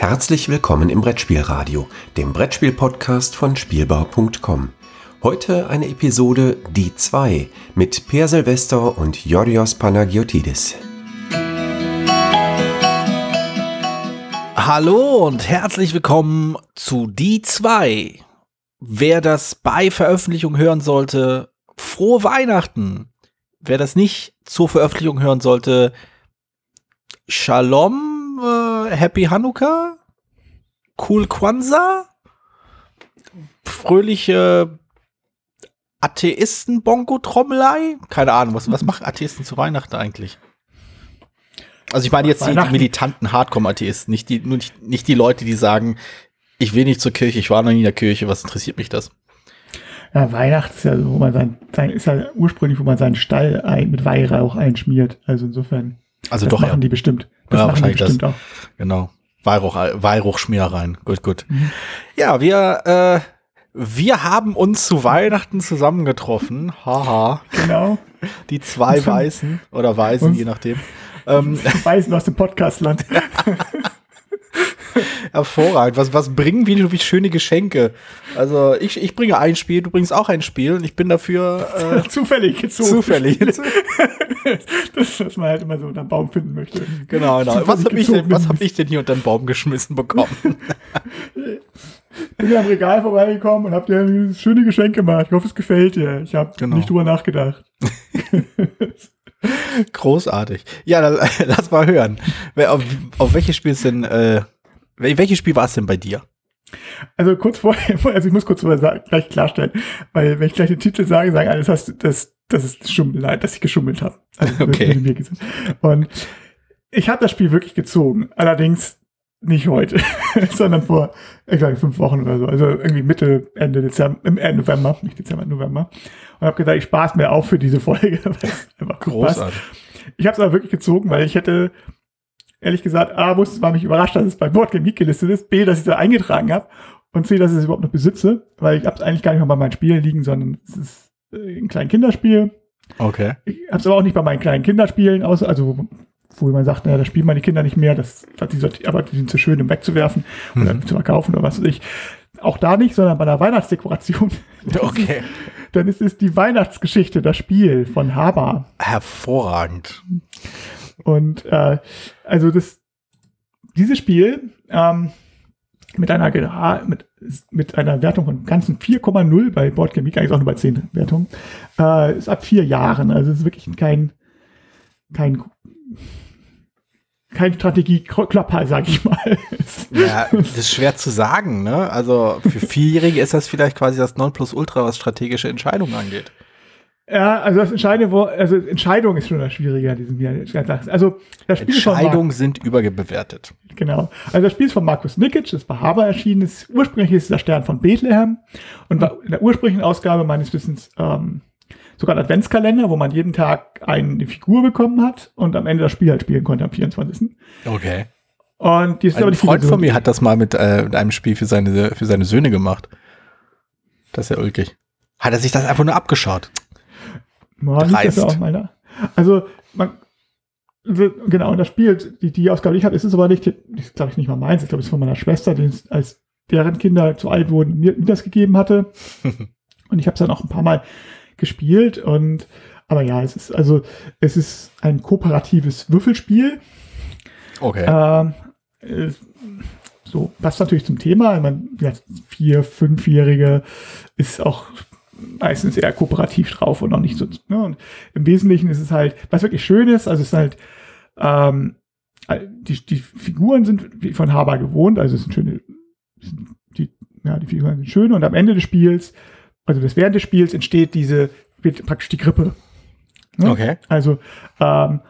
Herzlich willkommen im Brettspielradio, dem Brettspiel-Podcast von Spielbau.com. Heute eine Episode Die 2 mit Per Silvester und Yorios Panagiotidis. Hallo und herzlich willkommen zu Die 2. Wer das bei Veröffentlichung hören sollte, frohe Weihnachten. Wer das nicht zur Veröffentlichung hören sollte, Shalom Happy Hanukkah, Cool Kwanzaa, fröhliche Atheisten-Bongo-Trommelei. Keine Ahnung, was, was machen Atheisten zu Weihnachten eigentlich? Also ich meine jetzt die, die militanten Hardcore-Atheisten, nicht die, nicht, nicht die Leute, die sagen, ich will nicht zur Kirche, ich war noch nie in der Kirche, was interessiert mich das? Ja, Weihnachten ist ja so, wo man sein, sein ist ja ursprünglich, wo man seinen Stall ein, mit Weihrauch einschmiert. Also insofern. Also das doch, machen ja. die bestimmt. Das ja, wahrscheinlich das. auch. Genau. Weihrauch, Weihrauchschmierereien. Gut, gut. Ja, wir, äh, wir haben uns zu Weihnachten zusammengetroffen. Haha. Genau. Die zwei Weißen oder Weißen, je nachdem. Ähm, Weisen aus dem Podcastland. hervorragend. Was, was bringen wir durch schöne Geschenke? Also ich, ich bringe ein Spiel, du bringst auch ein Spiel und ich bin dafür Zufällig äh, gezogen. zufällig. Das, was man halt immer so unter Baum finden möchte. genau, genau. Zufällig Was habe ich, denn- was hab ich denn hier unter den Baum geschmissen bekommen? bin am Regal vorbeigekommen und hab dir ein schöne Geschenk gemacht. Ich hoffe, es gefällt dir. Ich habe Genau. nicht drüber nachgedacht. Großartig. Ja, dann lass mal hören. Auf, auf welches Spiel ist denn, äh, welches Spiel war es denn bei dir? Also kurz vorher, also ich muss kurz vorher gleich klarstellen, weil wenn ich gleich den Titel sage, sagen alle, das heißt, das, das ist Schummelei, dass ich geschummelt habe. Also Okay. Und ich habe das Spiel wirklich gezogen, allerdings nicht heute, sondern vor, ich glaube, fünf Wochen oder so. Also irgendwie Mitte, Ende Dezember, im Ende November, nicht Dezember, November. Und habe gesagt, ich spare es mir auf für diese Folge. gut passt. Großartig. Ich habe es aber wirklich gezogen, weil ich hätte, ehrlich gesagt, A, muss, war mich überrascht, dass es bei Boardgame Geek gelistet ist, B, dass ich es da eingetragen habe und C, dass ich es überhaupt noch besitze, weil ich habe es eigentlich gar nicht mal bei meinen Spielen liegen, sondern es ist äh, ein kleines Kinderspiel. Okay. Ich habe es aber auch nicht bei meinen kleinen Kinderspielen, außer, also wo, man sagt, naja, das spielen meine Kinder nicht mehr, das, die, aber die sind zu schön, um wegzuwerfen oder Mhm. zu verkaufen oder was weiß ich. Auch da nicht, sondern bei der Weihnachtsdekoration. Okay. Dann ist es die Weihnachtsgeschichte, das Spiel von Haber. Hervorragend. Und äh, also das, dieses Spiel ähm, mit einer mit, mit einer Wertung von ganzen 4,0 bei Boardgame Geek, eigentlich auch nur bei 10 Wertungen, äh, ist ab vier Jahren. Also es ist wirklich kein kein kein Strategie-Klopper, sag ich mal. Ja, das ist schwer zu sagen, ne? Also für Vierjährige ist das vielleicht quasi das Nonplusultra, was strategische Entscheidungen angeht. Ja, also das Entscheidende, wo, also Entscheidung ist schon das Schwierige an diesem Jahr. Also das Spiel Entscheidungen sind überbewertet. Genau. Also das Spiel ist von Markus Nikic, das bei Haber erschienen ist. Ursprünglich ist es der Stern von Bethlehem und war in der ursprünglichen Ausgabe meines Wissens ähm, sogar ein Adventskalender, wo man jeden Tag eine Figur bekommen hat und am Ende das Spiel halt spielen konnte am 24. Okay. Und die ist aber Ein nicht Freund von mir hat das mal mit, äh, mit einem Spiel für seine, für seine Söhne gemacht. Das ist ja ulkig. Hat er sich das einfach nur abgeschaut? Ja, liegt das dreist. auch da. Also, man, genau, und das Spiel, die, die Ausgabe, die ich habe, ist es aber nicht, ist glaube ich nicht mal meins, ich glaube, es ist von meiner Schwester, die es, als deren Kinder zu alt wurden, mir, mir das gegeben hatte. und ich habe es dann auch ein paar Mal gespielt und, aber ja, es ist, also, es ist ein kooperatives Würfelspiel. Okay. Ähm, äh, so, passt natürlich zum Thema. Meine, ja, vier, fünfjährige ist auch meistens eher kooperativ drauf und auch nicht so. Ne? Und im Wesentlichen ist es halt, was wirklich schön ist, also es ist halt, ähm, die, die Figuren sind wie von Haber gewohnt, also es sind schöne, die, ja, die Figuren sind schön und am Ende des Spiels, also des während des Spiels entsteht diese, wird praktisch die Grippe. Ne? Okay. Also, ähm,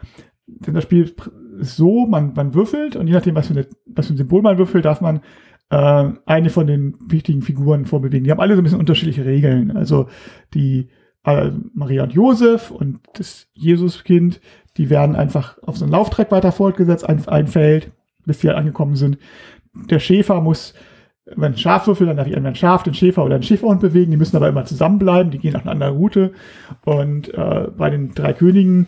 denn das Spiel ist so, man, man würfelt und je nachdem, was für, eine, was für ein Symbol man würfelt, darf man äh, eine von den wichtigen Figuren vorbewegen. Die haben alle so ein bisschen unterschiedliche Regeln. Also die äh, Maria und Josef und das Jesuskind, die werden einfach auf so einen Lauftrack weiter fortgesetzt, ein, ein Feld, bis die halt angekommen sind. Der Schäfer muss, wenn ein Schaf würfelt, dann darf ich entweder ein Schaf, den Schäfer oder einen Schäferhund bewegen. Die müssen aber immer zusammenbleiben, die gehen auf eine andere Route. Und äh, bei den drei Königen,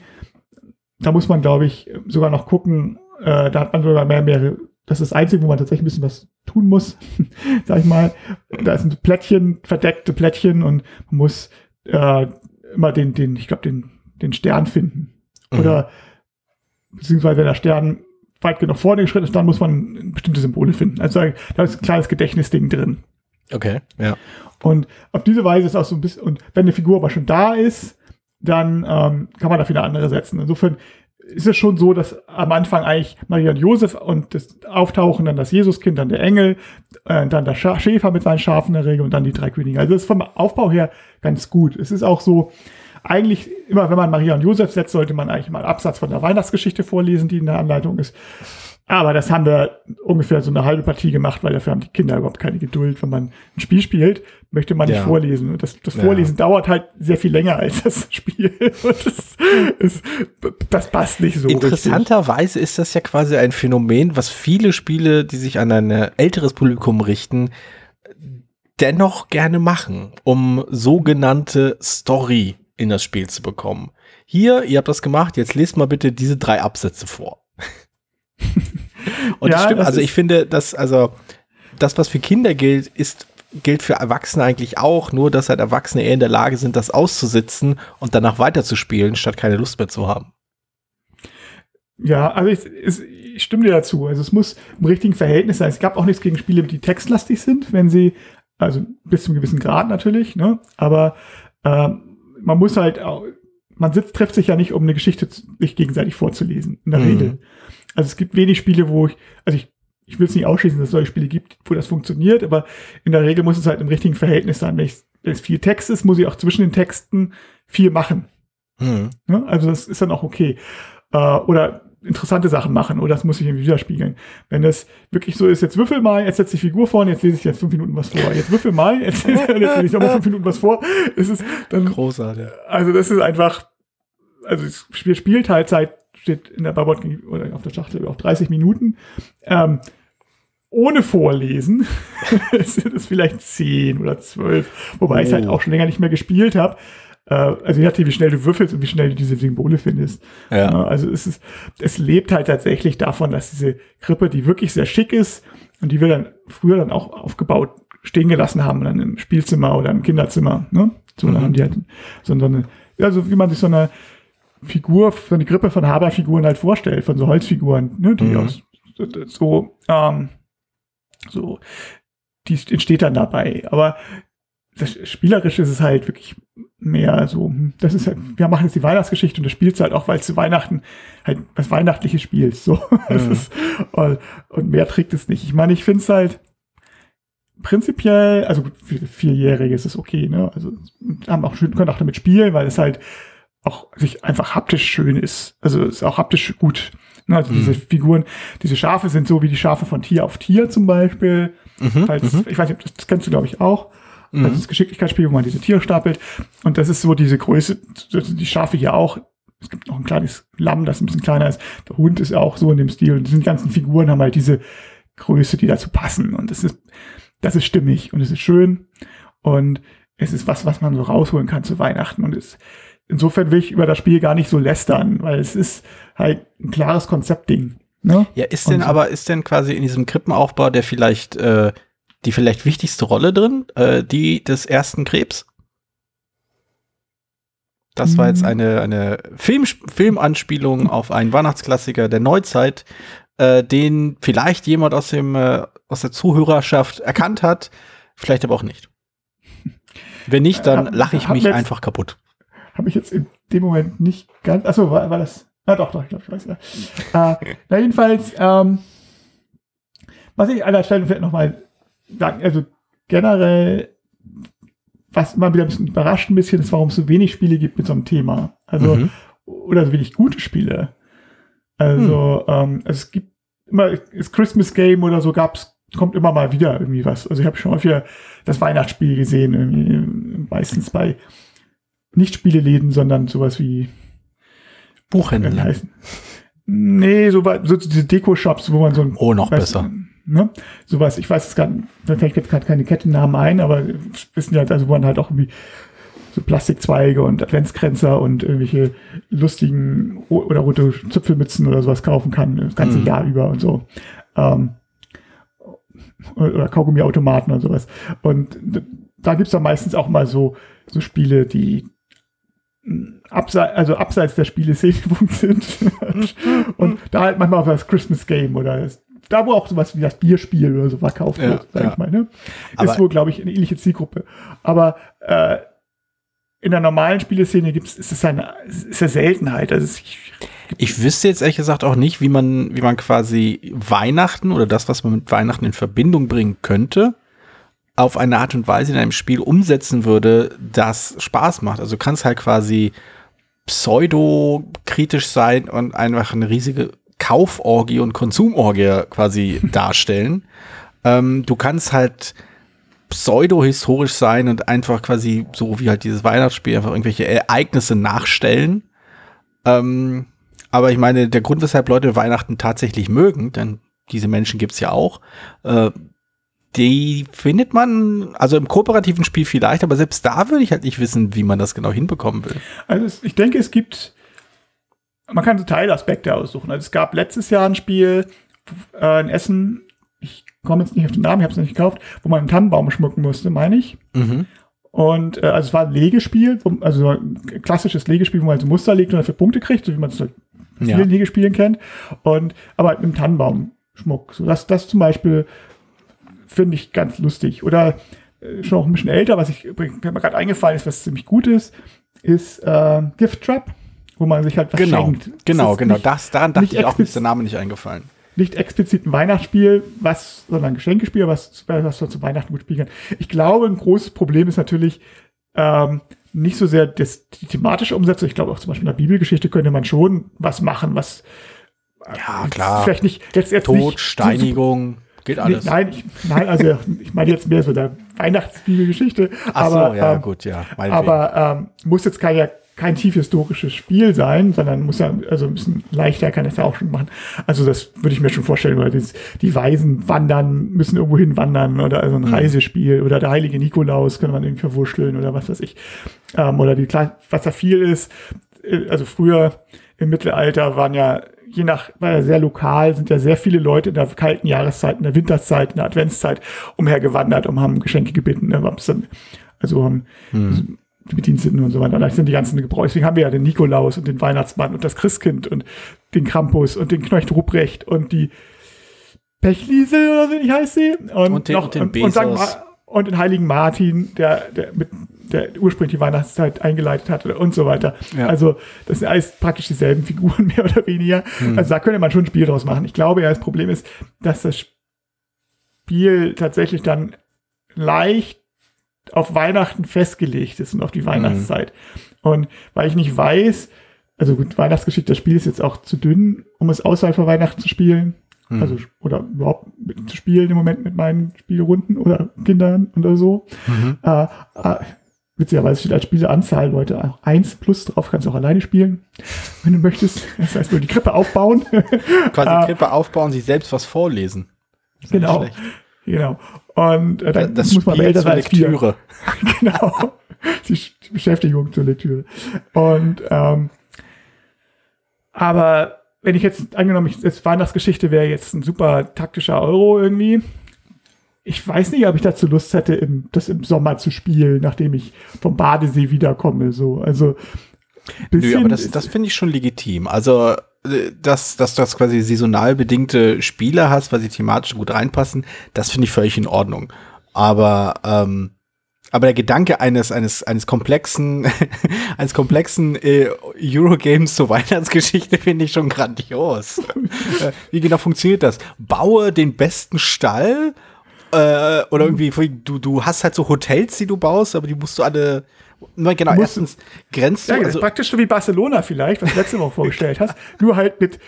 da muss man, glaube ich, sogar noch gucken, äh, da hat man sogar mehr, mehrere das ist das Einzige, wo man tatsächlich ein bisschen was tun muss, sag ich mal. Da sind Plättchen, verdeckte Plättchen und man muss äh, immer den, den, ich glaube, den, den Stern finden. Mhm. Oder beziehungsweise wenn der Stern weit genug vor den Schritt ist, dann muss man bestimmte Symbole finden. Also da ist ein kleines Gedächtnisding drin. Okay, ja. Und auf diese Weise ist auch so ein bisschen, und wenn eine Figur aber schon da ist, dann ähm, kann man dafür eine andere setzen. Insofern ist es schon so, dass am Anfang eigentlich Maria und Josef und das Auftauchen, dann das Jesuskind, dann der Engel, äh, dann der Schäfer mit seinen Schafen in der Regel und dann die drei Könige. Also das ist vom Aufbau her ganz gut. Es ist auch so, eigentlich immer, wenn man Maria und Josef setzt, sollte man eigentlich mal Absatz von der Weihnachtsgeschichte vorlesen, die in der Anleitung ist. Aber das haben wir ungefähr so eine halbe Partie gemacht, weil dafür haben die Kinder überhaupt keine Geduld. Wenn man ein Spiel spielt, möchte man nicht ja. vorlesen. Und das, das Vorlesen ja. dauert halt sehr viel länger als das Spiel. Und das, ist, das passt nicht so. Interessanterweise ist das ja quasi ein Phänomen, was viele Spiele, die sich an ein älteres Publikum richten, dennoch gerne machen, um sogenannte Story in das Spiel zu bekommen. Hier, ihr habt das gemacht, jetzt lest mal bitte diese drei Absätze vor. Und ja, das stimmt, das also ich finde, dass, also, das, was für Kinder gilt, ist, gilt für Erwachsene eigentlich auch, nur dass halt Erwachsene eher in der Lage sind, das auszusitzen und danach weiterzuspielen, statt keine Lust mehr zu haben. Ja, also ich, ich, ich stimme dir dazu. Also es muss im richtigen Verhältnis sein. Es gab auch nichts gegen Spiele, die textlastig sind, wenn sie, also bis zu einem gewissen Grad natürlich, ne? Aber ähm, man muss halt auch, man sitzt, trifft sich ja nicht, um eine Geschichte sich gegenseitig vorzulesen, in der mhm. Regel. Also es gibt wenig Spiele, wo ich, also ich, ich will es nicht ausschließen, dass es solche Spiele gibt, wo das funktioniert, aber in der Regel muss es halt im richtigen Verhältnis sein. Wenn, ich, wenn es viel Text ist, muss ich auch zwischen den Texten viel machen. Mhm. Ja, also das ist dann auch okay. Äh, oder interessante Sachen machen oder das muss ich irgendwie widerspiegeln. Wenn das wirklich so ist, jetzt würfel mal, jetzt setze ich die Figur vor und jetzt lese ich jetzt fünf Minuten was vor. Jetzt würfel mal, jetzt, jetzt lese ich nochmal fünf Minuten was vor. Es ist dann, Großartig. Also das ist einfach, also das Spiel Spielteilzeit steht in der Babot oder auf der Schachtel auf 30 Minuten. Ähm, ohne Vorlesen sind es vielleicht 10 oder 12, wobei oh. ich es halt auch schon länger nicht mehr gespielt habe. Äh, also je nachdem, wie schnell du würfelst und wie schnell du diese Symbole findest. Ja. also es ist, es lebt halt tatsächlich davon, dass diese Krippe, die wirklich sehr schick ist und die wir dann früher dann auch aufgebaut stehen gelassen haben, dann im Spielzimmer oder im Kinderzimmer, ne? So, mhm. dann haben die halt so eine, also wie man sich so eine Figur, so eine Grippe von Haberfiguren halt vorstellt, von so Holzfiguren, ne? Die mhm. aus so, ähm, so, die entsteht dann dabei. Aber das Spielerische ist es halt wirklich mehr so, hm, das ist halt, wir machen jetzt die Weihnachtsgeschichte und das spielst halt auch, weil es zu Weihnachten halt was Weihnachtliches spielst. So. Mhm. Ist, und, und, mehr trägt es nicht. Ich meine, ich finde es halt prinzipiell, also für Vierjährige ist es okay, ne? Also haben auch schön, können auch damit spielen, weil es halt auch sich einfach haptisch schön ist. Also ist auch haptisch gut. Ne? Also mhm. diese Figuren, diese Schafe sind so wie die Schafe von Tier auf Tier zum Beispiel. Mhm. Falls, mhm. Ich weiß nicht, das kennst du, glaube ich, auch. Mhm. Das ist Geschicklichkeitsspiel, wo man diese Tiere stapelt. Und das ist so diese Größe, die Schafe hier auch. Es gibt noch ein kleines Lamm, das ein bisschen kleiner ist. Der Hund ist auch so in dem Stil. Und diese ganzen Figuren haben halt diese Größe, die dazu passen. Und das ist, das ist stimmig und es ist schön. Und es ist was, was man so rausholen kann zu Weihnachten. Und es, insofern will ich über das Spiel gar nicht so lästern, weil es ist halt ein klares Konzeptding. Ne? Ja, ist denn so. aber, ist denn quasi in diesem Krippenaufbau der vielleicht äh, die vielleicht wichtigste Rolle drin, äh, die des ersten Krebs. Das war jetzt mhm. eine, eine Film, Filmanspielung auf einen Weihnachtsklassiker der Neuzeit, äh, den vielleicht jemand aus, dem, äh, aus der Zuhörerschaft erkannt hat, vielleicht aber auch nicht. Wenn nicht, dann lache ich mich einfach kaputt. Habe ich jetzt in dem Moment nicht ganz. Achso, war, war das. Ah, doch, doch, ich glaube, ich weiß ja. äh, na, jedenfalls, ähm, was ich an der Stelle vielleicht nochmal sagen, also generell, was immer wieder ein bisschen überrascht ein bisschen, ist, warum es so wenig Spiele gibt mit so einem Thema. Also, mhm. oder so wenig gute Spiele. Also, mhm. ähm, es gibt immer, das Christmas Game oder so gab's, kommt immer mal wieder irgendwie was. Also ich habe schon häufiger das Weihnachtsspiel gesehen, irgendwie, meistens bei nicht Spieleläden, sondern sowas wie Buchhändler. Nee, so, so diese Deko-Shops, wo man so ein. Oh, noch besser. Ne? Sowas, ich weiß es gar nicht, vielleicht jetzt gerade keine Kettennamen ein, aber wissen ja, also wo man halt auch irgendwie so Plastikzweige und Adventskränzer und irgendwelche lustigen oder rote Zipfelmützen oder sowas kaufen kann, das ganze mhm. Jahr über und so. Ähm, oder Kaugummiautomaten und sowas. Und da gibt's dann meistens auch mal so, so Spiele, die abseits, also abseits der Spiele Punkt sind. und da halt manchmal auch das Christmas Game oder das, da wo auch sowas wie das Bierspiel oder so verkauft ja, wird, sag ja. ich mal. Ne? Ist wohl, glaube ich, eine ähnliche Zielgruppe. Aber äh, in der normalen Spieleszene gibt's, ist es eine, ist eine Seltenheit. Also es, ich wüsste jetzt ehrlich gesagt auch nicht, wie man, wie man quasi Weihnachten oder das, was man mit Weihnachten in Verbindung bringen könnte, auf eine Art und Weise in einem Spiel umsetzen würde, das Spaß macht. Also du kannst halt quasi pseudo-kritisch sein und einfach eine riesige Kauforgie und Konsumorgie quasi darstellen. Ähm, du kannst halt pseudo-historisch sein und einfach quasi so wie halt dieses Weihnachtsspiel einfach irgendwelche Ereignisse nachstellen. Ähm, aber ich meine, der Grund, weshalb Leute Weihnachten tatsächlich mögen, denn diese Menschen gibt's ja auch, äh, die findet man, also im kooperativen Spiel vielleicht, aber selbst da würde ich halt nicht wissen, wie man das genau hinbekommen will. Also ich denke, es gibt, man kann so Teilaspekte aussuchen. Also es gab letztes Jahr ein Spiel äh, in Essen, ich komme jetzt nicht auf den Namen, ich habe es nicht gekauft, wo man einen Tannenbaum schmücken musste, meine ich. Mhm. Und äh, also es war ein Legespiel, wo, also ein klassisches Legespiel, wo man so Muster legt und dafür Punkte kriegt, so wie man es halt vielen ja. Legespielen kennt. Und aber mit einem Tannenbaumschmuck. So das, das zum Beispiel finde ich ganz lustig. Oder äh, schon auch ein bisschen älter, was ich mir gerade eingefallen ist, was ziemlich gut ist, ist äh, Gift Trap, wo man sich halt was genau, schenkt. Genau, genau. Nicht, das, daran dachte ich auch, ist der Name nicht eingefallen. Nicht explizit ein Weihnachtsspiel, was, sondern ein Geschenkespiel, was, was man zu Weihnachten gut spielen kann. Ich glaube, ein großes Problem ist natürlich ähm, nicht so sehr das, die thematische Umsetzung. Ich glaube auch zum Beispiel in der Bibelgeschichte könnte man schon was machen, was ja, klar. Vielleicht nicht, jetzt, jetzt Tod, nicht Steinigung. Geht alles. Nee, nein, ich, nein, also ich meine jetzt mehr so der Weihnachtsbibelgeschichte. Ach aber, so, ja, ähm, gut, ja. Aber ähm, muss jetzt kein, kein tief historisches Spiel sein, sondern muss ja, also ein bisschen leichter kann es ja auch schon machen. Also das würde ich mir schon vorstellen, weil das, die Weisen wandern, müssen irgendwo hin wandern oder also ein mhm. Reisespiel oder der heilige Nikolaus kann man irgendwie verwurschteln oder was weiß ich. Ähm, oder die, was da viel ist, äh, also früher im Mittelalter waren ja je nach, weil sehr lokal, sind ja sehr viele Leute in der kalten Jahreszeit, in der Winterzeit, in der Adventszeit umhergewandert und haben Geschenke gebeten. Ne? Also haben hm. die Bediensteten und so weiter. Da sind die ganzen Gebräuche. Deswegen haben wir ja den Nikolaus und den Weihnachtsmann und das Christkind und den Krampus und den Knocht Ruprecht und die Pechliesel oder so, wie heißt sie? Und, und den, noch, und den Bezos. Und, und, und den heiligen Martin, der, der mit der ursprünglich die Weihnachtszeit eingeleitet hatte und so weiter. Ja. Also das sind alles praktisch dieselben Figuren, mehr oder weniger. Hm. Also da könnte man schon ein Spiel draus machen. Ich glaube ja, das Problem ist, dass das Spiel tatsächlich dann leicht auf Weihnachten festgelegt ist und auf die Weihnachtszeit. Hm. Und weil ich nicht weiß, also gut, Weihnachtsgeschichte, das Spiel ist jetzt auch zu dünn, um es außerhalb von Weihnachten zu spielen. Hm. Also, oder überhaupt zu spielen im Moment mit meinen Spielrunden oder Kindern oder so. Mhm. Äh, äh, witzigerweise steht als Spieleanzahl Leute auch eins plus drauf, kannst du auch alleine spielen, wenn du möchtest. Das heißt nur die Krippe aufbauen. Quasi die äh, Krippe aufbauen, sich selbst was vorlesen. Genau. Genau. Und äh, dann das muss man Spiel älter als Lektüre. genau. Die, die Beschäftigung zur Lektüre. Und ähm, aber wenn ich jetzt angenommen, ich, jetzt Weihnachtsgeschichte wäre jetzt ein super taktischer Euro irgendwie. Ich weiß nicht, ob ich dazu Lust hätte, im, das im Sommer zu spielen, nachdem ich vom Badesee wiederkomme. So, also Nö, aber das, das finde ich schon legitim. Also, äh, dass, dass du das quasi saisonal bedingte Spiele hast, weil sie thematisch gut reinpassen, das finde ich völlig in Ordnung. Aber ähm, aber der Gedanke eines, eines, eines komplexen, eines komplexen äh, Eurogames zur Weihnachtsgeschichte finde ich schon grandios. äh, wie genau funktioniert das? Baue den besten Stall äh, oder irgendwie, du, du hast halt so Hotels, die du baust, aber die musst du alle Genau, musst, erstens grenzt ja, du. Also, praktisch so wie Barcelona vielleicht, was du letzte Woche vorgestellt hast. Nur halt mit,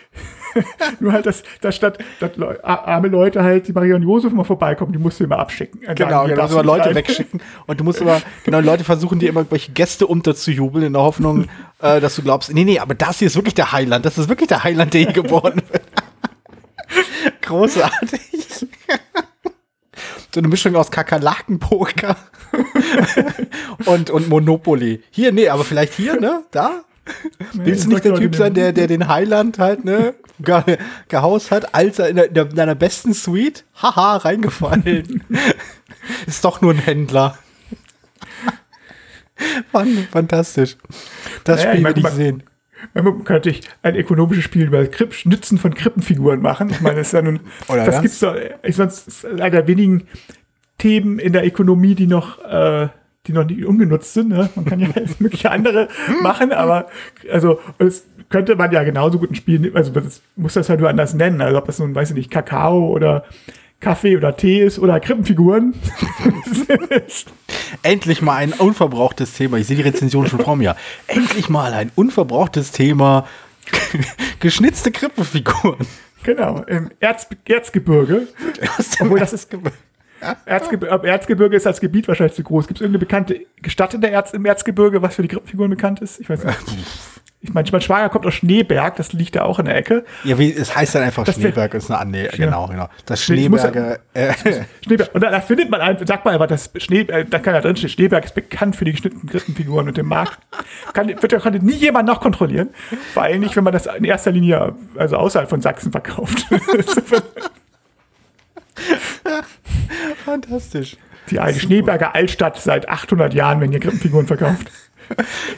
nur halt, dass, dass statt dass arme Leute halt, die Maria und Josef mal vorbeikommen, die musst du immer abschicken. Äh, genau, genau, so Leute rein. wegschicken. Und du musst aber, genau, Leute versuchen dir immer irgendwelche Gäste unterzujubeln in der Hoffnung, äh, dass du glaubst, nee, nee, aber das hier ist wirklich der Heiland. Das ist wirklich der Heiland, der hier geboren wird. Großartig. So eine Mischung aus Kakerlakenpoker und, und Monopoly. Hier, nee, aber vielleicht hier, ne? Da? Willst du nicht der Typ sein, der, der den Highland halt, ne, ge gehaust hat, als er in, der, in deiner besten Suite? Haha, reingefallen. Ist doch nur ein Händler. Mann, fantastisch. Das naja, Spiel ich will ich sehen. Man könnte ich ein ökonomisches Spiel über Kripp, Schnitzen von Krippenfiguren machen. Ich meine, das ist ja nun, das gibt's doch, ich sonst einer der wenigen Themen in der Ökonomie, die noch, äh, die noch nicht ungenutzt sind. Ne? Man kann ja mögliche andere machen, aber also es könnte man ja genauso gut ein Spiel, also das muss das ja nur anders nennen. Also ob das nun, weiß ich nicht, Kakao oder Kaffee oder Tee ist oder Krippenfiguren. Endlich mal ein unverbrauchtes Thema. Ich sehe die Rezension schon vor mir. Endlich mal ein unverbrauchtes Thema. Geschnitzte Krippenfiguren. Genau, im Erz Erzgebirge. Obwohl das ist. Erzgebirge, Erzgebirge ist als Gebiet wahrscheinlich zu groß. Gibt es irgendeine bekannte Stadt in der Erz im Erzgebirge, was für die Krippenfiguren bekannt ist? Ich weiß nicht. Ich meine, mein Schwager kommt aus Schneeberg, das liegt da auch in der Ecke. Ja, wie, es heißt dann einfach das Schneeberg, ist eine Annäherung. Ja. Genau, genau. Das Schneeberger. Äh. Schneeberg. Und da, da, findet man, ein, sag mal aber, das Schnee, äh, da kann ja drin stehen, Schneeberg ist bekannt für die geschnittenen Krippenfiguren und den Markt. Kann, wird, kann nie jemand noch kontrollieren. Vor allem nicht, wenn man das in erster Linie, also außerhalb von Sachsen verkauft. Fantastisch. Die alte Schneeberger Altstadt seit 800 Jahren, wenn ihr Krippenfiguren verkauft.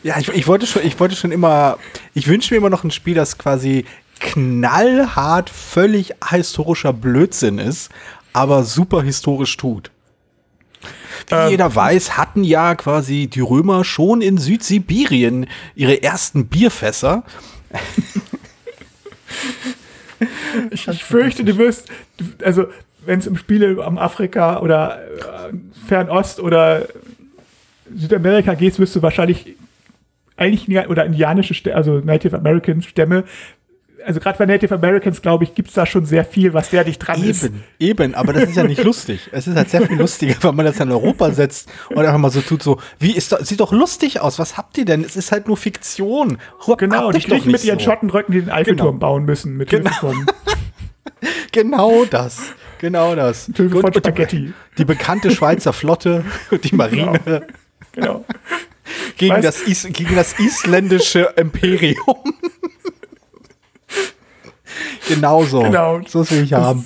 Ja, ich, ich, wollte schon, ich wollte schon immer, ich wünsche mir immer noch ein Spiel, das quasi knallhart, völlig historischer Blödsinn ist, aber super historisch tut. Wie ähm, jeder weiß, hatten ja quasi die Römer schon in Südsibirien ihre ersten Bierfässer. ich, ich fürchte, du wirst, also wenn es im Spiel am Afrika oder äh, Fernost oder Südamerika gehst, wirst du wahrscheinlich eigentlich oder indianische Stämme, also Native American Stämme. Also gerade bei Native Americans, glaube ich, gibt es da schon sehr viel, was sehr dicht dran eben, ist. Eben, aber das ist ja nicht lustig. Es ist halt sehr viel lustiger, wenn man das in Europa setzt und einfach mal so tut, so, wie ist das, sieht doch lustig aus, was habt ihr denn? Es ist halt nur Fiktion. Hab, genau, die Griechen mit ihren so. Schottenröcken, die den Eiffelturm genau. bauen müssen. Mit genau. genau das. Genau das. Und, und die, die, bekannte Schweizer Flotte und die Marine. Genau. Genau. gegen, das Is gegen das isländische Imperium. Genauso. Genau. So will ich das haben.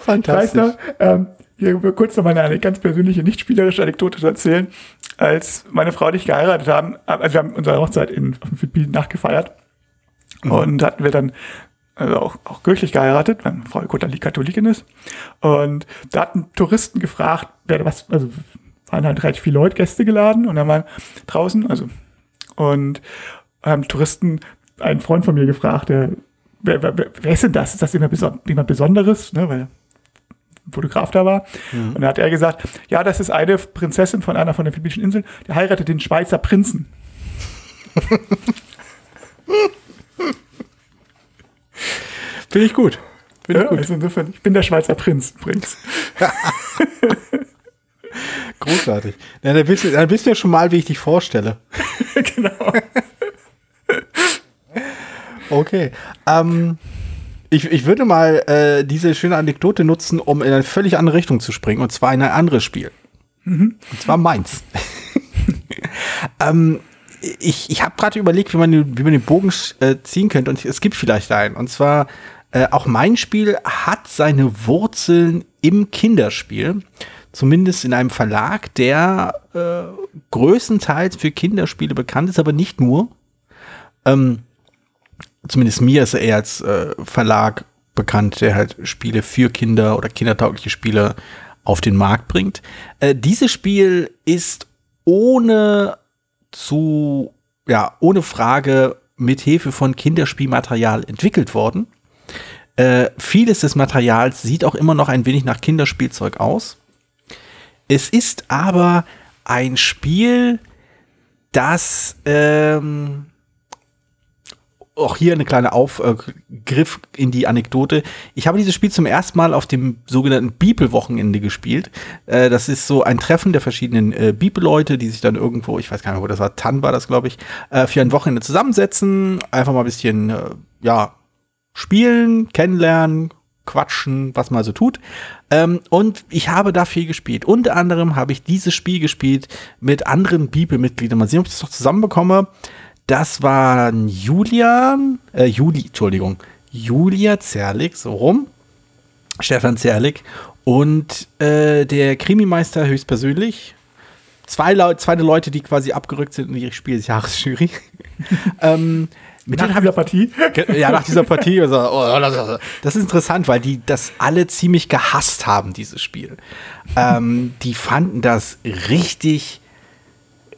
Fantastisch. Weißt du, ähm, hier kurz noch mal eine ganz persönliche, nicht spielerische Anekdote zu erzählen. Als meine Frau und ich geheiratet haben, also wir haben unsere Hochzeit in, auf den Philippinen nachgefeiert. Mhm. Und hatten wir dann also auch, auch kirchlich geheiratet, weil Frau Katholikin ist. Und da hatten Touristen gefragt, wer was, also waren halt relativ viele Leute, Gäste geladen und dann waren draußen, also und haben Touristen einen Freund von mir gefragt, der, wer, wer, wer ist denn das? Ist das jemand, jemand Besonderes? Ne, weil ein Fotograf da war. Mhm. Und da hat er gesagt, ja, das ist eine Prinzessin von einer von den Philippinischen Inseln, die heiratet den Schweizer Prinzen. Finde ich gut. Find ich, gut. Also insofern, ich bin der Schweizer Prinz übrigens. Großartig. Ja, dann, willst du, dann wisst du ja schon mal, wie ich dich vorstelle. genau. okay. Ähm, ich, ich würde mal äh, diese schöne Anekdote nutzen, um in eine völlig andere Richtung zu springen, und zwar in ein anderes Spiel. Mhm. Und zwar meins. ähm, ich ich habe gerade überlegt, wie man, wie man den Bogen äh, ziehen könnte, und es gibt vielleicht einen. Und zwar äh, auch mein Spiel hat seine Wurzeln im Kinderspiel. Zumindest in einem Verlag, der äh, größtenteils für Kinderspiele bekannt ist, aber nicht nur. Ähm, zumindest mir ist er eher als äh, Verlag bekannt, der halt Spiele für Kinder oder kindertaugliche Spiele auf den Markt bringt. Äh, dieses Spiel ist ohne zu, ja, ohne Frage mit Hilfe von Kinderspielmaterial entwickelt worden. Äh, vieles des Materials sieht auch immer noch ein wenig nach Kinderspielzeug aus. Es ist aber ein Spiel, das ähm, auch hier eine kleine Aufgriff äh, in die Anekdote. Ich habe dieses Spiel zum ersten Mal auf dem sogenannten Bibelwochenende gespielt. Äh, das ist so ein Treffen der verschiedenen äh, Bibelleute, die sich dann irgendwo, ich weiß gar nicht, wo das war, Tann war das, glaube ich, äh, für ein Wochenende zusammensetzen, einfach mal ein bisschen, äh, ja, spielen, kennenlernen, quatschen, was man so tut. Ähm, und ich habe da viel gespielt. Unter anderem habe ich dieses Spiel gespielt mit anderen Bibelmitgliedern. Mal sehen, ob ich das noch zusammenbekomme. Das waren Julian, äh, Juli, Entschuldigung, Julia Zerlik, so rum, Stefan Zerlik und äh, der Krimimeister höchstpersönlich. Zwei, Le zwei Leute, die quasi abgerückt sind in die Spiel des Jahresjury. ähm, mit nach dieser Partie? Ja, nach dieser Partie. Also, oh, das ist interessant, weil die das alle ziemlich gehasst haben, dieses Spiel. Ähm, die fanden das richtig,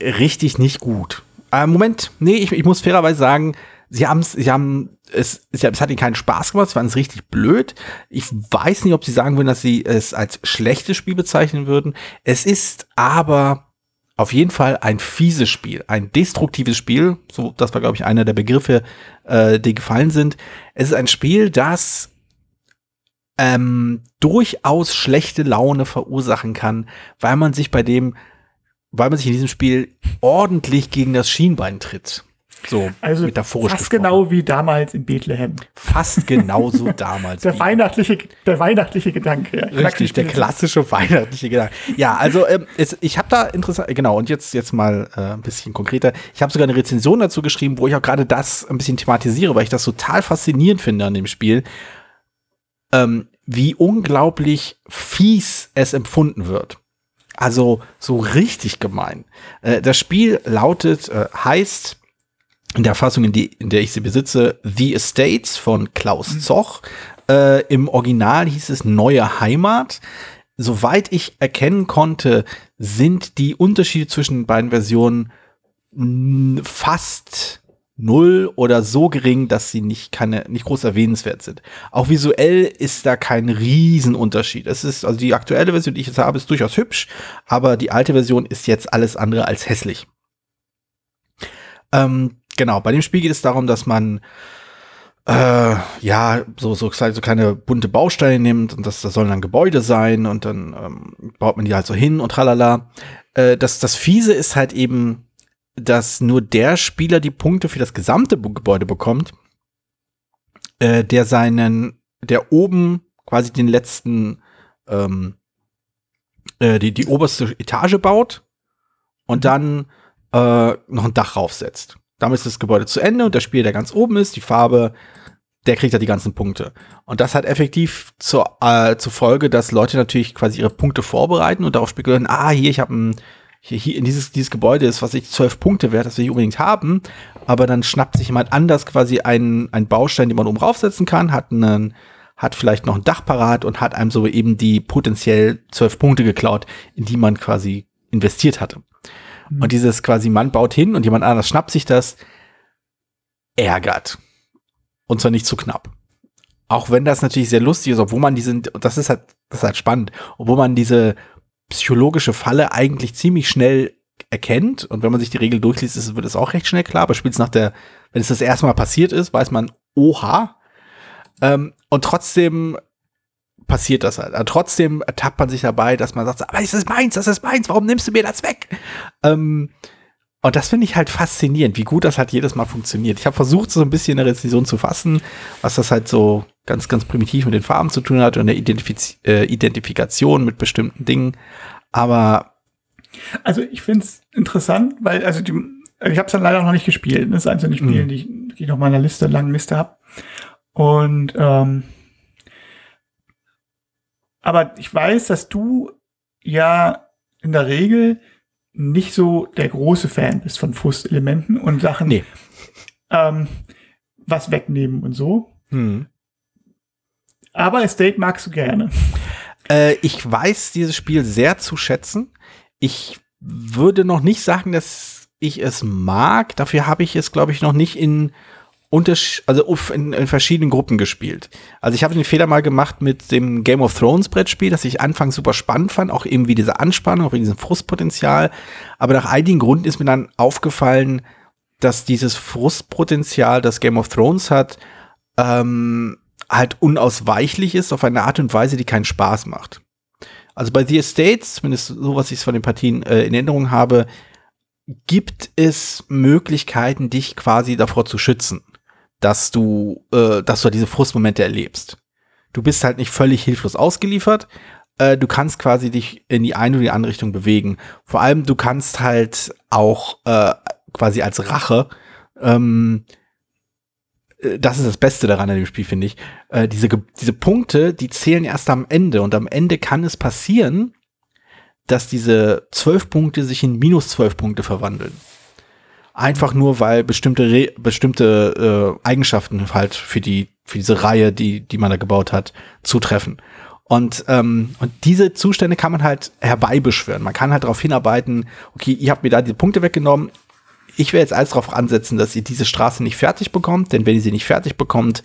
richtig nicht gut. Äh, Moment, nee, ich, ich muss fairerweise sagen, sie haben sie haben es, es hat ihnen keinen Spaß gemacht, sie fanden es richtig blöd. Ich weiß nicht, ob sie sagen würden, dass sie es als schlechtes Spiel bezeichnen würden. Es ist aber auf jeden Fall ein fieses Spiel, ein destruktives Spiel. So, das war, glaube ich, einer der Begriffe, äh, die gefallen sind. Es ist ein Spiel, das ähm, durchaus schlechte Laune verursachen kann, weil man sich bei dem, weil man sich in diesem Spiel ordentlich gegen das Schienbein tritt. So also metaphorisch fast gesprochen. genau wie damals in Bethlehem. Fast genauso damals. der, weihnachtliche, der weihnachtliche Gedanke. Ja. Richtig, der klassische weihnachtliche Gedanke. Ja, also ähm, es, ich habe da interessant, genau, und jetzt, jetzt mal äh, ein bisschen konkreter. Ich habe sogar eine Rezension dazu geschrieben, wo ich auch gerade das ein bisschen thematisiere, weil ich das total faszinierend finde an dem Spiel. Ähm, wie unglaublich fies es empfunden wird. Also so richtig gemein. Äh, das Spiel lautet, äh, heißt in der Fassung, in, die, in der ich sie besitze, The Estates von Klaus mhm. Zoch. Äh, Im Original hieß es Neue Heimat. Soweit ich erkennen konnte, sind die Unterschiede zwischen den beiden Versionen fast null oder so gering, dass sie nicht keine nicht groß erwähnenswert sind. Auch visuell ist da kein Riesenunterschied. Es ist also die aktuelle Version, die ich jetzt habe, ist durchaus hübsch, aber die alte Version ist jetzt alles andere als hässlich. Ähm, Genau, bei dem Spiel geht es darum, dass man äh, ja, so, so, so kleine bunte Bausteine nimmt und das, das sollen dann Gebäude sein und dann ähm, baut man die halt so hin und tralala. Äh, das, das Fiese ist halt eben, dass nur der Spieler die Punkte für das gesamte Gebäude bekommt, äh, der seinen, der oben quasi den letzten, ähm, äh, die, die oberste Etage baut und dann äh, noch ein Dach raufsetzt. Damit ist das Gebäude zu Ende und der Spieler, der ganz oben ist, die Farbe, der kriegt ja die ganzen Punkte. Und das hat effektiv zur, äh, zur Folge, dass Leute natürlich quasi ihre Punkte vorbereiten und darauf spekulieren, ah, hier, ich habe ein, hier, hier in dieses, dieses Gebäude ist, was ich zwölf Punkte wert, das will ich unbedingt haben. Aber dann schnappt sich jemand anders quasi einen, einen Baustein, den man oben raufsetzen kann, hat einen, hat vielleicht noch ein Dach parat und hat einem so eben die potenziell zwölf Punkte geklaut, in die man quasi investiert hatte. Mhm. Und dieses quasi Mann baut hin und jemand anders schnappt sich das, ärgert. Und zwar nicht zu knapp. Auch wenn das natürlich sehr lustig ist, obwohl man diese, das ist halt, das ist halt spannend, obwohl man diese psychologische Falle eigentlich ziemlich schnell erkennt. Und wenn man sich die Regel durchliest, ist, wird es auch recht schnell klar. Aber spielt nach der, wenn es das erste Mal passiert ist, weiß man, oha. Ähm, und trotzdem passiert das halt. Aber trotzdem ertappt man sich dabei, dass man sagt, aber das ist meins, das ist meins, warum nimmst du mir das weg? Ähm, und das finde ich halt faszinierend, wie gut das halt jedes Mal funktioniert. Ich habe versucht, so ein bisschen eine Rezension zu fassen, was das halt so ganz, ganz primitiv mit den Farben zu tun hat und der Identifiz äh, Identifikation mit bestimmten Dingen. Aber also ich finde es interessant, weil also die, ich habe es dann leider noch nicht gespielt. Das ist eins von den Spielen, mhm. die ich, die ich auf meiner Liste, langen Liste habe. Und ähm, aber ich weiß, dass du ja in der Regel nicht so der große Fan bist von Frust-Elementen und Sachen, nee. ähm, was wegnehmen und so. Hm. Aber Estate magst du gerne. Äh, ich weiß dieses Spiel sehr zu schätzen. Ich würde noch nicht sagen, dass ich es mag. Dafür habe ich es, glaube ich, noch nicht in also in, in, verschiedenen Gruppen gespielt. Also ich habe den Fehler mal gemacht mit dem Game of Thrones Brettspiel, das ich anfangs super spannend fand, auch eben wie diese Anspannung, auch wegen diesem Frustpotenzial. Aber nach einigen Gründen ist mir dann aufgefallen, dass dieses Frustpotenzial, das Game of Thrones hat, ähm, halt unausweichlich ist auf eine Art und Weise, die keinen Spaß macht. Also bei The Estates, zumindest so, was ich von den Partien äh, in Erinnerung habe, gibt es Möglichkeiten, dich quasi davor zu schützen dass du, äh, dass du diese Frustmomente erlebst. du bist halt nicht völlig hilflos ausgeliefert. Äh, du kannst quasi dich in die eine oder die andere Richtung bewegen. Vor allem, du kannst halt auch äh, quasi als Rache ähm, äh, das ist das Beste daran in dem Spiel, finde ich. Äh, diese, diese Punkte, die zählen erst am Ende. Und am Ende kann es passieren, dass diese zwölf Punkte sich in minus zwölf Punkte verwandeln. Einfach nur, weil bestimmte, Re bestimmte äh, Eigenschaften halt für die, für diese Reihe, die, die man da gebaut hat, zutreffen. Und, ähm, und diese Zustände kann man halt herbeibeschwören. Man kann halt darauf hinarbeiten, okay, ihr habt mir da die Punkte weggenommen, ich werde jetzt alles darauf ansetzen, dass ihr diese Straße nicht fertig bekommt, denn wenn ihr sie nicht fertig bekommt,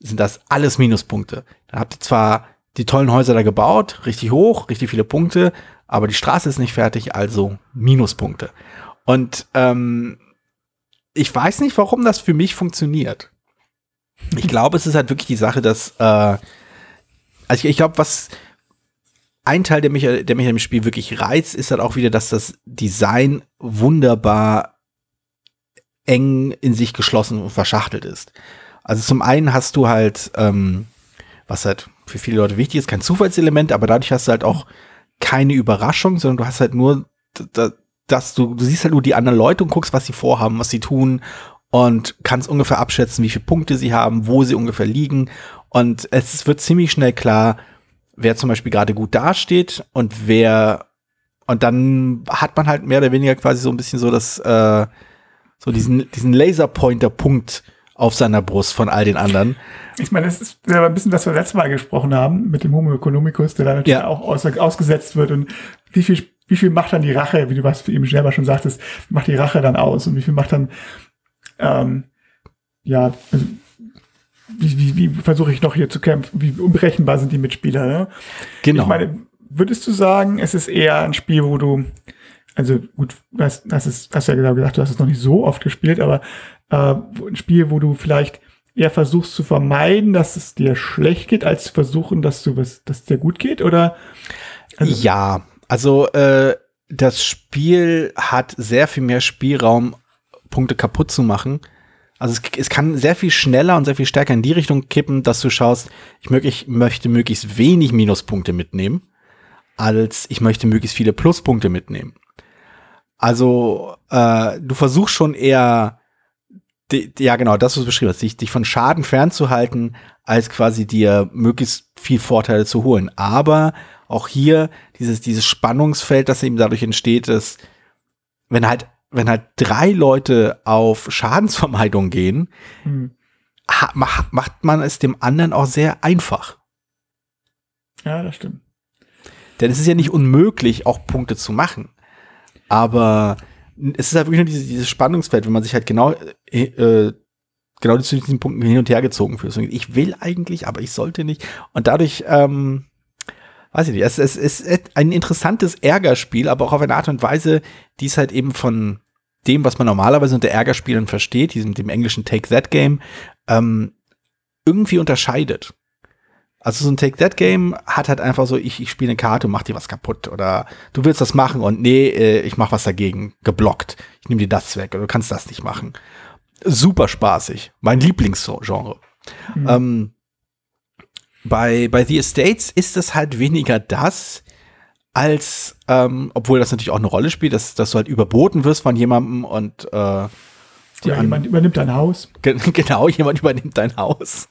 sind das alles Minuspunkte. Dann habt ihr zwar die tollen Häuser da gebaut, richtig hoch, richtig viele Punkte, aber die Straße ist nicht fertig, also Minuspunkte. Und ähm, ich weiß nicht, warum das für mich funktioniert. Ich glaube, es ist halt wirklich die Sache, dass äh, also ich, ich glaube, was ein Teil, der mich, der mich im Spiel wirklich reizt, ist halt auch wieder, dass das Design wunderbar eng in sich geschlossen und verschachtelt ist. Also zum einen hast du halt, ähm, was halt für viele Leute wichtig ist, kein Zufallselement, aber dadurch hast du halt auch keine Überraschung, sondern du hast halt nur, dass du, du siehst halt nur die anderen Leute und guckst, was sie vorhaben, was sie tun und kannst ungefähr abschätzen, wie viele Punkte sie haben, wo sie ungefähr liegen. Und es wird ziemlich schnell klar, wer zum Beispiel gerade gut dasteht und wer und dann hat man halt mehr oder weniger quasi so ein bisschen so das äh, so diesen, diesen Laserpointer-Punkt auf seiner Brust von all den anderen. Ich meine, das ist ja ein bisschen, was wir letztes Mal gesprochen haben, mit dem Homo economicus, der da natürlich ja. auch aus, ausgesetzt wird und wie viel, wie viel macht dann die Rache, wie du was eben selber schon sagtest, macht die Rache dann aus und wie viel macht dann, ähm, ja, also, wie, wie, wie versuche ich noch hier zu kämpfen, wie unberechenbar sind die Mitspieler, ne? Genau. Ich meine, würdest du sagen, es ist eher ein Spiel, wo du also gut, das, das ist, hast du ja gesagt, du hast es noch nicht so oft gespielt, aber äh, ein Spiel, wo du vielleicht eher versuchst zu vermeiden, dass es dir schlecht geht, als zu versuchen, dass du was, dass es dir gut geht, oder? Also ja, also äh, das Spiel hat sehr viel mehr Spielraum, Punkte kaputt zu machen. Also es, es, kann sehr viel schneller und sehr viel stärker in die Richtung kippen, dass du schaust, ich, mög, ich möchte möglichst wenig Minuspunkte mitnehmen, als ich möchte möglichst viele Pluspunkte mitnehmen. Also äh, du versuchst schon eher, die, ja genau, das, was du beschrieben hast, dich, dich von Schaden fernzuhalten, als quasi dir möglichst viel Vorteile zu holen. Aber auch hier dieses, dieses Spannungsfeld, das eben dadurch entsteht, ist, wenn halt, wenn halt drei Leute auf Schadensvermeidung gehen, hm. macht man es dem anderen auch sehr einfach. Ja, das stimmt. Denn es ist ja nicht unmöglich, auch Punkte zu machen. Aber es ist halt wirklich nur dieses, dieses Spannungsfeld, wenn man sich halt genau, äh, äh, genau zu diesen Punkten hin und her gezogen fühlt. Ich will eigentlich, aber ich sollte nicht. Und dadurch, ähm, weiß ich nicht, es, es, es ist ein interessantes Ärgerspiel, aber auch auf eine Art und Weise, die es halt eben von dem, was man normalerweise unter Ärgerspielen versteht, diesem dem englischen Take That Game, ähm, irgendwie unterscheidet. Also so ein Take-That-Game hat halt einfach so, ich, ich spiele eine Karte und mach dir was kaputt. Oder du willst das machen und nee, äh, ich mach was dagegen. Geblockt. Ich nehme dir das weg oder du kannst das nicht machen. Super spaßig. Mein Lieblingsgenre. Mhm. Ähm, bei, bei The Estates ist es halt weniger das, als, ähm, obwohl das natürlich auch eine Rolle spielt, dass, dass du halt überboten wirst von jemandem und äh, jemand übernimmt dein Haus. Genau, jemand übernimmt dein Haus.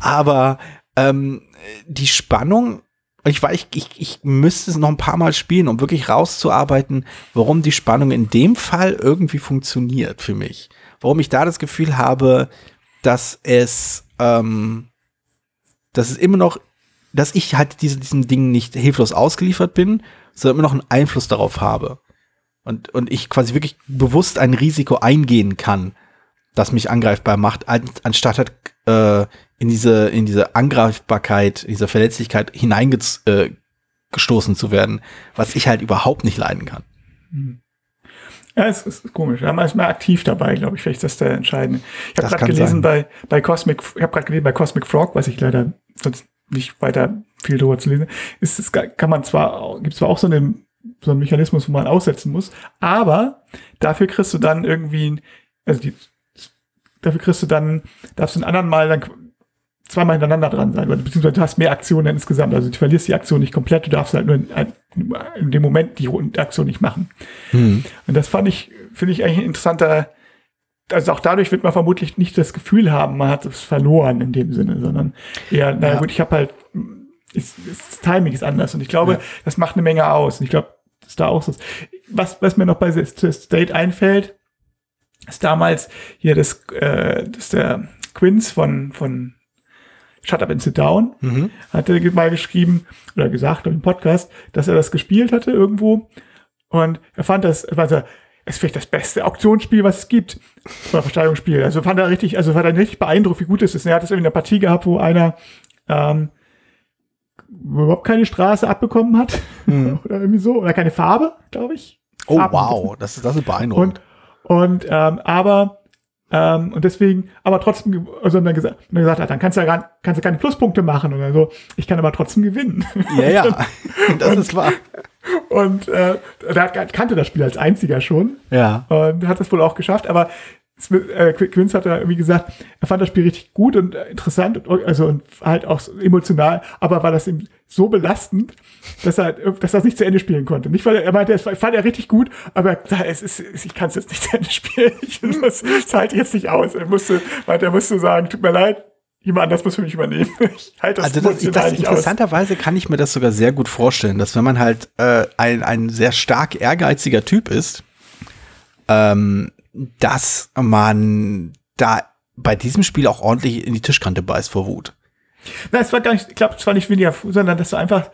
Aber ähm, die Spannung, ich weiß, ich, ich müsste es noch ein paar Mal spielen, um wirklich rauszuarbeiten, warum die Spannung in dem Fall irgendwie funktioniert für mich. Warum ich da das Gefühl habe, dass es, ähm, dass es immer noch, dass ich halt diese, diesem Ding nicht hilflos ausgeliefert bin, sondern immer noch einen Einfluss darauf habe. Und, und ich quasi wirklich bewusst ein Risiko eingehen kann, das mich angreifbar macht, anstatt halt, äh, in diese, in diese Angreifbarkeit, in diese Verletzlichkeit hineingestoßen äh, zu werden, was ich halt überhaupt nicht leiden kann. Mhm. Ja, es ist komisch. Ja, man ist mal aktiv dabei, glaube ich. Vielleicht ist das der entscheidende. Ich habe gerade gelesen bei, bei Cosmic, ich habe gerade gelesen bei Cosmic Frog, was ich leider sonst nicht weiter viel drüber zu lesen, ist es kann man zwar, gibt zwar auch so einen, so einen Mechanismus, wo man aussetzen muss, aber dafür kriegst du dann irgendwie, also die, dafür kriegst du dann, darfst du einen anderen Mal dann zweimal hintereinander dran sein, beziehungsweise du hast mehr Aktionen insgesamt. Also du verlierst die Aktion nicht komplett, du darfst halt nur in, in dem Moment die Aktion nicht machen. Hm. Und das fand ich, finde ich eigentlich ein interessanter, also auch dadurch wird man vermutlich nicht das Gefühl haben, man hat es verloren in dem Sinne, sondern eher, naja ja. gut, ich habe halt, ist, ist, das Timing ist anders und ich glaube, ja. das macht eine Menge aus. Und ich glaube, das ist da auch so. Was, was mir noch bei State einfällt, ist damals hier das, äh, das der Quinz von, von Shut Up and Sit Down, mhm. hat er mal geschrieben oder gesagt im Podcast, dass er das gespielt hatte irgendwo und er fand das, also es ist vielleicht das beste Auktionsspiel, was es gibt. Oder Versteigerungsspiel. Also fand er richtig, also war er richtig beeindruckt, wie gut es ist. Er hat es irgendwie eine Partie gehabt, wo einer ähm, überhaupt keine Straße abbekommen hat. Mhm. oder irgendwie so. Oder keine Farbe, glaube ich. Oh, Farben wow. Das ist, das ist beeindruckend. Und, und ähm, aber ähm, und deswegen, aber trotzdem, also dann gesagt, dann gesagt hat, dann kannst du ja gar, kannst du keine Pluspunkte machen oder so. Ich kann aber trotzdem gewinnen. Ja, ja, das und, ist wahr. Und äh, er kannte das Spiel als einziger schon. Ja. Und hat das wohl auch geschafft, aber äh, Quince hat ja irgendwie gesagt, er fand das Spiel richtig gut und äh, interessant und also und halt auch emotional, aber war das ihm so belastend, dass er, dass er es nicht zu Ende spielen konnte. Nicht, weil er, er meinte, es fand er richtig gut, aber es ist, ich kann es jetzt nicht zu Ende spielen. Ich, das, ich jetzt nicht aus. Er musste, meinte, er musste sagen, tut mir leid, jemand anders muss für mich übernehmen. Ich halte das, also das, das interessanterweise aus. kann ich mir das sogar sehr gut vorstellen, dass wenn man halt äh, ein, ein sehr stark ehrgeiziger Typ ist, ähm, dass man da bei diesem Spiel auch ordentlich in die Tischkante beißt vor Wut. Na, es war gar nicht, ich glaube, es war nicht weniger, sondern dass du einfach.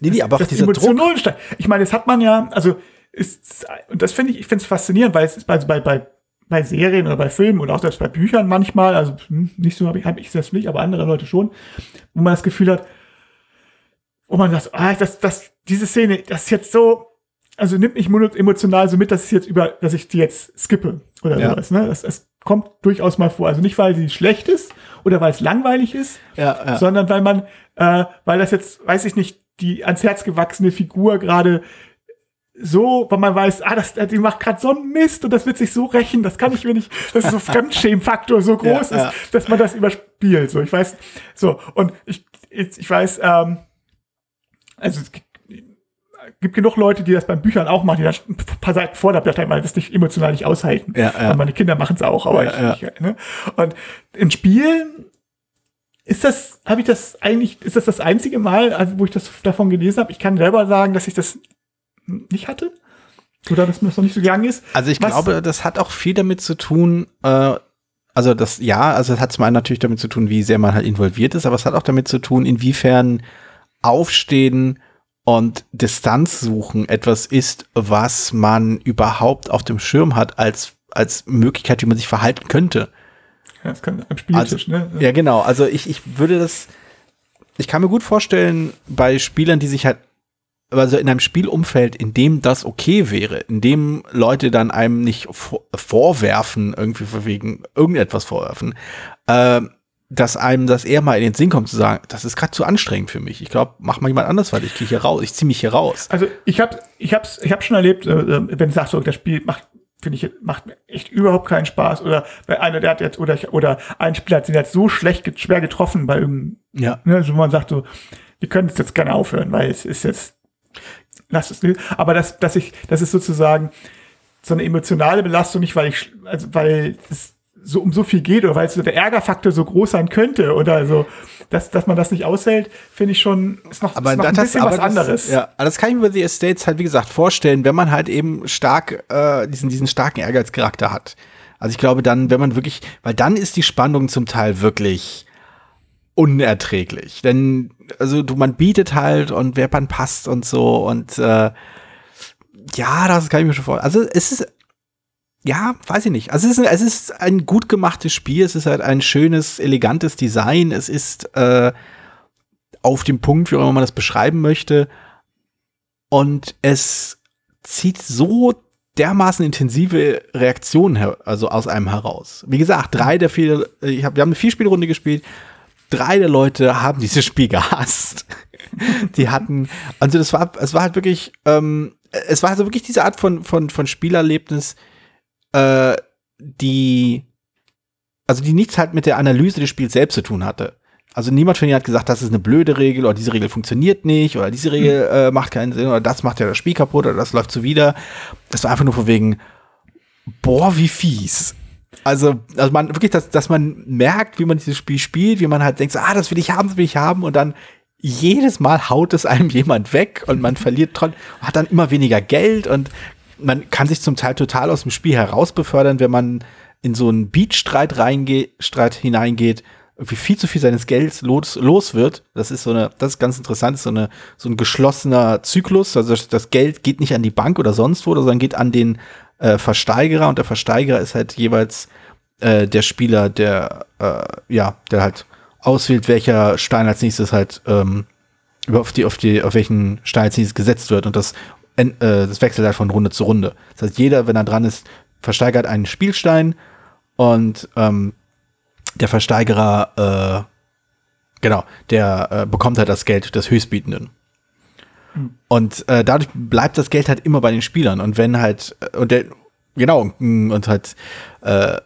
Nee, nee, aber auch dieser Druck. Ich meine, das hat man ja, also ist, und das finde ich, ich finde es faszinierend, weil es ist bei, bei, bei, bei Serien oder bei Filmen und auch selbst bei Büchern manchmal, also hm, nicht so habe ich, hab ich das nicht, aber andere Leute schon, wo man das Gefühl hat, wo man sagt, ah, das, das, diese Szene, das ist jetzt so, also nimmt mich emotional so mit, dass ich jetzt über, dass ich die jetzt skippe oder ja. sowas. Ne? Das, das kommt durchaus mal vor. Also nicht, weil sie schlecht ist oder weil es langweilig ist, ja, ja. sondern weil man, äh, weil das jetzt, weiß ich nicht, die ans Herz gewachsene Figur gerade so, weil man weiß, ah, das, die macht gerade so einen Mist und das wird sich so rächen, das kann ich mir nicht, dass so Fremdschämfaktor so groß ja, ist, dass man das überspielt. So, ich weiß, so, und ich, ich weiß, ähm, also es gibt gibt genug Leute, die das beim Büchern auch machen, die dann ein paar Seiten vor der Blätter, weil das nicht emotional nicht aushalten. Ja, ja. meine Kinder machen es auch, aber ja, ich, ja. ich ne? Und in Spielen ist das, habe ich das eigentlich, ist das das einzige Mal, also wo ich das davon gelesen habe? Ich kann selber sagen, dass ich das nicht hatte. Oder dass mir das noch nicht so gegangen ist. Also ich Was? glaube, das hat auch viel damit zu tun, äh, also das, ja, also es hat zum einen natürlich damit zu tun, wie sehr man halt involviert ist, aber es hat auch damit zu tun, inwiefern Aufstehen und Distanz suchen etwas ist, was man überhaupt auf dem Schirm hat als, als Möglichkeit, wie man sich verhalten könnte. Ja, das kann am Spieltisch, also, ne? Ja, genau. Also ich, ich würde das, ich kann mir gut vorstellen, bei Spielern, die sich halt, also in einem Spielumfeld, in dem das okay wäre, in dem Leute dann einem nicht vorwerfen, irgendwie wegen irgendetwas vorwerfen, äh, dass einem das eher mal in den Sinn kommt zu sagen, das ist gerade zu anstrengend für mich. Ich glaube, mach mal jemand anders, weil ich gehe hier raus, ich ziehe mich hier raus. Also ich habe ich hab's, ich hab schon erlebt, äh, äh wenn du sagst, so, das Spiel macht finde ich macht mir echt überhaupt keinen Spaß oder bei einer der hat jetzt oder oder ein Spieler hat sich jetzt so schlecht schwer getroffen bei irgendeinem ja ne, also man sagt so wir können es jetzt gerne aufhören weil es ist jetzt lass es aber das dass ich das ist sozusagen so eine emotionale Belastung nicht weil ich also weil es so um so viel geht oder weil so der Ärgerfaktor so groß sein könnte oder so, dass, dass man das nicht aushält, finde ich schon, ist noch, aber ist noch ein bisschen was anderes. ja, das kann ich mir bei The Estates halt, wie gesagt, vorstellen, wenn man halt eben stark, äh, diesen, diesen starken Ehrgeizcharakter hat. Also ich glaube dann, wenn man wirklich, weil dann ist die Spannung zum Teil wirklich unerträglich. Denn, also du, man bietet halt und wer man passt und so und äh, ja, das kann ich mir schon vorstellen. Also es ist ja, weiß ich nicht. Also es ist, es ist ein gut gemachtes Spiel, es ist halt ein schönes, elegantes Design, es ist äh, auf dem Punkt, wie auch immer man das beschreiben möchte. Und es zieht so dermaßen intensive Reaktionen also aus einem heraus. Wie gesagt, drei der vier, ich hab, wir haben eine Vierspielrunde gespielt, drei der Leute haben dieses Spiel gehasst. Die hatten, also das war, es war halt wirklich, ähm, es war also wirklich diese Art von, von, von Spielerlebnis, äh, die, also die nichts halt mit der Analyse des Spiels selbst zu tun hatte. Also niemand von ihnen hat gesagt, das ist eine blöde Regel oder diese Regel funktioniert nicht oder diese Regel äh, macht keinen Sinn oder das macht ja das Spiel kaputt oder das läuft zuwider. Das war einfach nur von wegen, boah, wie fies. Also, also man wirklich, dass, dass man merkt, wie man dieses Spiel spielt, wie man halt denkt, ah, das will ich haben, das will ich haben und dann jedes Mal haut es einem jemand weg und man verliert hat dann immer weniger Geld und man kann sich zum Teil total aus dem Spiel heraus befördern, wenn man in so einen Beatstreit Streit hineingeht, irgendwie viel zu viel seines Gelds los, los wird. Das ist so eine, das ist ganz interessant, ist so eine, so ein geschlossener Zyklus. Also das Geld geht nicht an die Bank oder sonst wo, sondern geht an den äh, Versteigerer und der Versteigerer ist halt jeweils äh, der Spieler, der, äh, ja, der halt auswählt, welcher Stein als nächstes halt, ähm, auf die, auf die, auf welchen Stein als nächstes gesetzt wird und das, das wechselt halt von Runde zu Runde. Das heißt, jeder, wenn er dran ist, versteigert einen Spielstein und ähm, der Versteigerer, äh, genau, der äh, bekommt halt das Geld des Höchstbietenden. Hm. Und äh, dadurch bleibt das Geld halt immer bei den Spielern. Und wenn halt, äh, und der, genau, und halt, äh,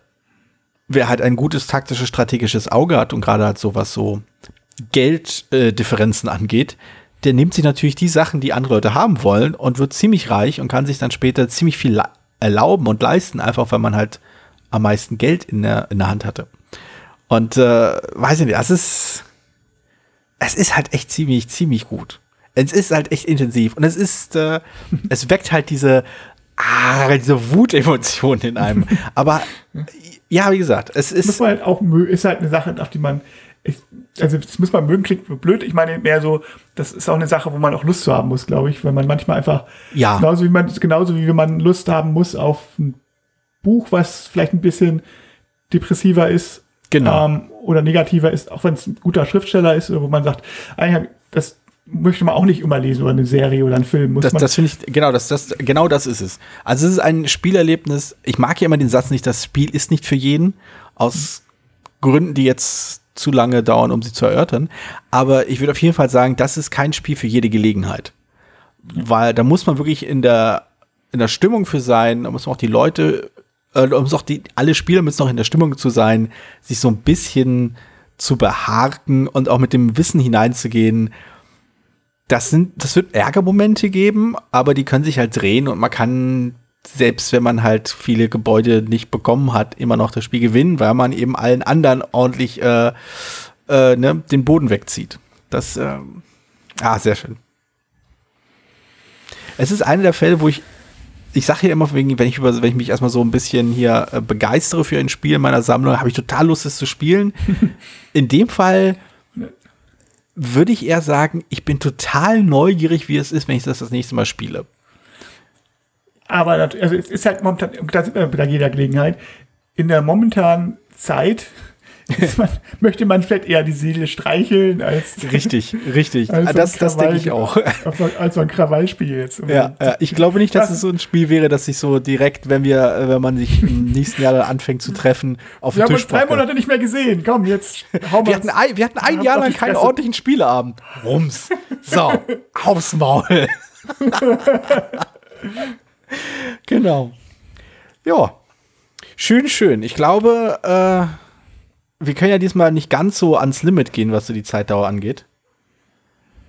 wer halt ein gutes taktisches, strategisches Auge hat und gerade halt so was so Gelddifferenzen äh, angeht, der nimmt sich natürlich die Sachen, die andere Leute haben wollen und wird ziemlich reich und kann sich dann später ziemlich viel erlauben und leisten, einfach weil man halt am meisten Geld in der, in der Hand hatte. Und äh, weiß ich nicht, es ist, es ist halt echt ziemlich, ziemlich gut. Es ist halt echt intensiv und es ist, äh, es weckt halt diese, ah, diese Wutemotionen in einem. Aber ja, wie gesagt, es ist. Muss man halt auch, ist halt eine Sache, auf die man, ich, also das muss man mögen, klingt blöd. Ich meine mehr so, das ist auch eine Sache, wo man auch Lust zu haben muss, glaube ich, weil man manchmal einfach, ja. genauso wie man, genauso wie man Lust haben muss auf ein Buch, was vielleicht ein bisschen depressiver ist, genau. Ähm, oder negativer ist, auch wenn es ein guter Schriftsteller ist, wo man sagt, eigentlich, das möchte man auch nicht immer lesen oder eine Serie oder einen Film. Muss das, das finde ich, genau, das, das, genau das ist es. Also es ist ein Spielerlebnis. Ich mag ja immer den Satz nicht, das Spiel ist nicht für jeden, aus Gründen, die jetzt zu lange dauern, um sie zu erörtern. Aber ich würde auf jeden Fall sagen, das ist kein Spiel für jede Gelegenheit. Weil da muss man wirklich in der, in der Stimmung für sein, da muss man auch die Leute äh, um auch die, alle Spieler müssen noch in der Stimmung zu sein, sich so ein bisschen zu beharken und auch mit dem Wissen hineinzugehen. Das sind, das wird Ärgermomente geben, aber die können sich halt drehen und man kann, selbst wenn man halt viele Gebäude nicht bekommen hat, immer noch das Spiel gewinnen, weil man eben allen anderen ordentlich äh, äh, ne, den Boden wegzieht. Das, äh, ah, sehr schön. Es ist einer der Fälle, wo ich ich sage hier immer, wenn ich, über, wenn ich mich erstmal so ein bisschen hier äh, begeistere für ein Spiel in meiner Sammlung, habe ich total Lust, es zu spielen. in dem Fall würde ich eher sagen, ich bin total neugierig, wie es ist, wenn ich das das nächste Mal spiele. Aber also es ist halt momentan, da sind wir bei jeder Gelegenheit, in der momentanen Zeit man, möchte man vielleicht eher die Seele streicheln als. Richtig, richtig. Als das, das denke ich auch. Als so ein Krawallspiel jetzt. Ja, ja, ich glaube nicht, dass es so ein Spiel wäre, dass sich so direkt, wenn wir, wenn man sich im nächsten Jahr anfängt zu treffen, auf den Tisch Wir haben uns drei Monate nicht mehr gesehen. Komm, jetzt hauen wir. Hatten ein, wir hatten ein Jahr lang keinen ordentlichen Spieleabend. Rums. So, aufs Maul. Genau. Ja. Schön, schön. Ich glaube, äh, wir können ja diesmal nicht ganz so ans Limit gehen, was so die Zeitdauer angeht.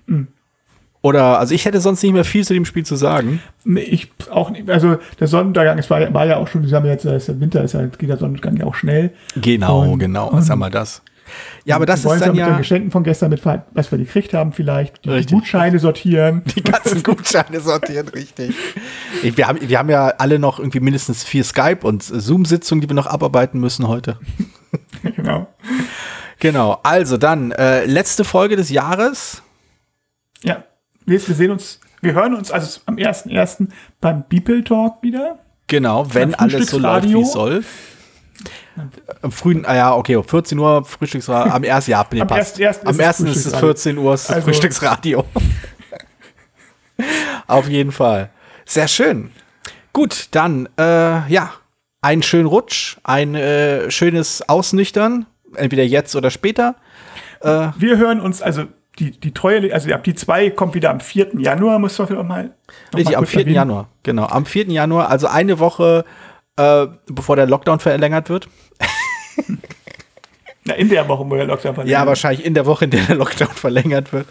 Mhm. Oder, also ich hätte sonst nicht mehr viel zu dem Spiel zu sagen. Nee, ich auch nicht. Also der Sonnenuntergang, es war, war ja auch schon, wir haben jetzt, der Winter ist ja, geht der Sonnenuntergang ja auch schnell. Genau, und, genau, was haben wir das? Ja, aber das ist dann ja. Mit den Geschenken von gestern mit, was wir gekriegt haben, vielleicht. Die richtig. Gutscheine sortieren. Die ganzen Gutscheine sortieren, richtig. Wir haben, wir haben ja alle noch irgendwie mindestens vier Skype- und Zoom-Sitzungen, die wir noch abarbeiten müssen heute. genau. Genau. Also dann, äh, letzte Folge des Jahres. Ja. Wir sehen uns, wir hören uns also am 1.1. beim Beeple Talk wieder. Genau, wenn alles so läuft, wie es soll. Am frühen, ah ja, okay, 14 Uhr Frühstücksradio. Am 1. Ja, nee, am 1. Ist am 1. ist es 14 Uhr ist also. Frühstücksradio. Auf jeden Fall. Sehr schön. Gut, dann, äh, ja, einen schönen Rutsch, ein äh, schönes Ausnüchtern, entweder jetzt oder später. Äh, wir hören uns, also die, die treue, also ab die zwei kommt wieder am 4. Januar, muss man noch mal. Richtig, am 4. Erwähnen. Januar, genau. Am 4. Januar, also eine Woche, äh, bevor der Lockdown verlängert wird. Ja, in der Woche, wo der Lockdown verlängert wird. Ja, wahrscheinlich in der Woche, in der der Lockdown verlängert wird.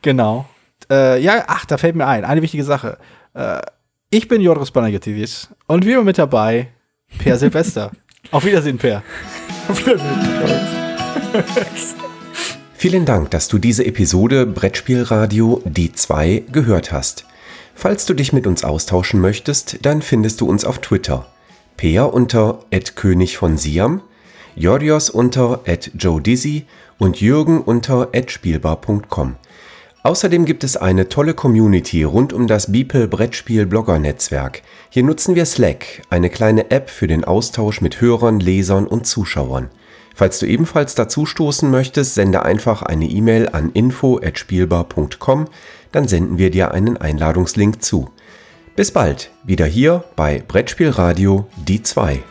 Genau. Äh, ja, ach, da fällt mir ein, eine wichtige Sache. Äh, ich bin Joris Banagativis und wir mit dabei Per Silvester. Auf Wiedersehen, Per. Auf Wiedersehen. Vielen Dank, dass du diese Episode Brettspielradio D2 gehört hast. Falls du dich mit uns austauschen möchtest, dann findest du uns auf Twitter. Peer unter König von Siam, Jorios unter Joe Dizzy und Jürgen unter spielbar.com. Außerdem gibt es eine tolle Community rund um das Beeple Brettspiel Blogger Netzwerk. Hier nutzen wir Slack, eine kleine App für den Austausch mit Hörern, Lesern und Zuschauern. Falls du ebenfalls dazu stoßen möchtest, sende einfach eine E-Mail an info@spielbar.com, dann senden wir dir einen Einladungslink zu. Bis bald, wieder hier bei Brettspielradio die 2.